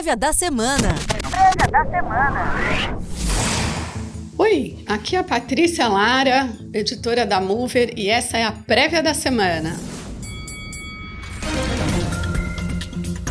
Prévia da semana. Prévia da semana. Oi, aqui é a Patrícia Lara, editora da Mover, e essa é a Prévia da semana.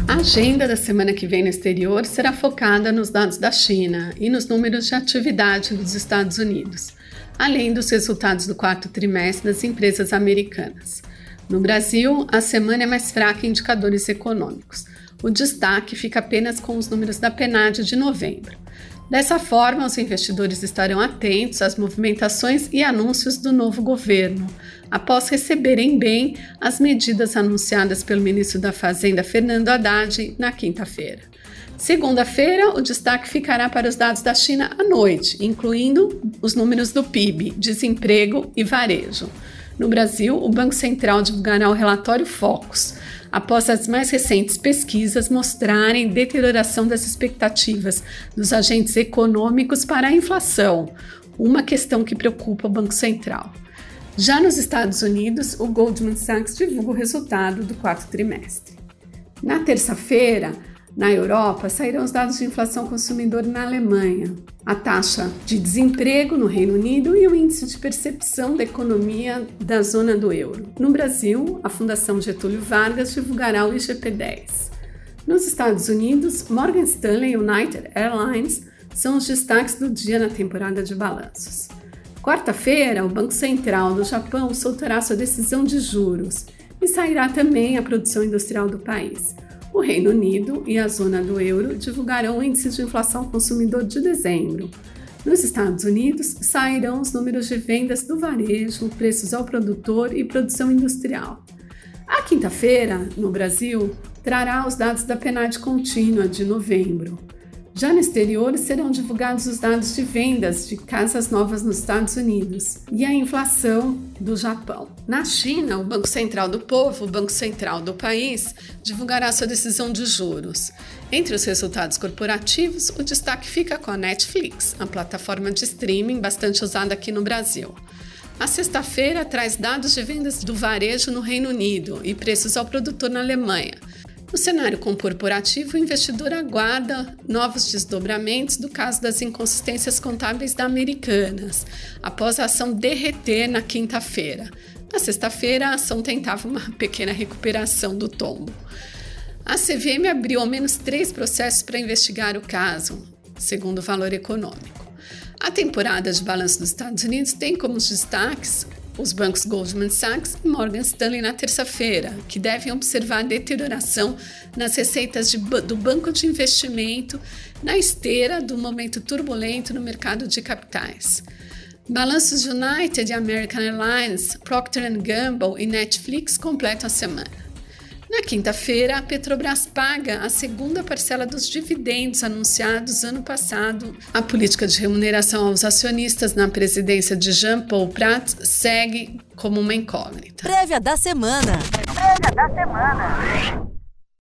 A agenda da semana que vem no exterior será focada nos dados da China e nos números de atividade dos Estados Unidos, além dos resultados do quarto trimestre das empresas americanas. No Brasil, a semana é mais fraca em indicadores econômicos. O destaque fica apenas com os números da PNAD de novembro. Dessa forma, os investidores estarão atentos às movimentações e anúncios do novo governo, após receberem bem as medidas anunciadas pelo ministro da Fazenda, Fernando Haddad, na quinta-feira. Segunda-feira, o destaque ficará para os dados da China à noite, incluindo os números do PIB, desemprego e varejo. No Brasil, o Banco Central divulgará o relatório Focus, após as mais recentes pesquisas mostrarem deterioração das expectativas dos agentes econômicos para a inflação, uma questão que preocupa o Banco Central. Já nos Estados Unidos, o Goldman Sachs divulga o resultado do quarto trimestre. Na terça-feira, na Europa, sairão os dados de inflação consumidor na Alemanha, a taxa de desemprego no Reino Unido e o índice de percepção da economia da zona do euro. No Brasil, a Fundação Getúlio Vargas divulgará o IGP-10. Nos Estados Unidos, Morgan Stanley e United Airlines são os destaques do dia na temporada de balanços. Quarta-feira, o Banco Central do Japão soltará sua decisão de juros e sairá também a produção industrial do país. O Reino Unido e a zona do euro divulgarão o índice de inflação consumidor de dezembro. Nos Estados Unidos, sairão os números de vendas do varejo, preços ao produtor e produção industrial. A quinta-feira, no Brasil, trará os dados da PNAD contínua de novembro. Já no exterior, serão divulgados os dados de vendas de casas novas nos Estados Unidos e a inflação do Japão. Na China, o Banco Central do Povo, o Banco Central do país, divulgará sua decisão de juros. Entre os resultados corporativos, o destaque fica com a Netflix, a plataforma de streaming bastante usada aqui no Brasil. A sexta-feira traz dados de vendas do varejo no Reino Unido e preços ao produtor na Alemanha. No cenário corporativo, o investidor aguarda novos desdobramentos do caso das inconsistências contábeis da Americanas, após a ação derreter na quinta-feira. Na sexta-feira, a ação tentava uma pequena recuperação do tombo. A CVM abriu ao menos três processos para investigar o caso, segundo o valor econômico. A temporada de balanço dos Estados Unidos tem como destaques os bancos Goldman Sachs e Morgan Stanley na terça-feira, que devem observar deterioração nas receitas de, do banco de investimento na esteira do momento turbulento no mercado de capitais. Balanços United, American Airlines, Procter Gamble e Netflix completam a semana. Na quinta-feira, a Petrobras paga a segunda parcela dos dividendos anunciados ano passado. A política de remuneração aos acionistas na presidência de Jean Paul Prats segue como uma incógnita. Prévia da semana. Prévia da semana.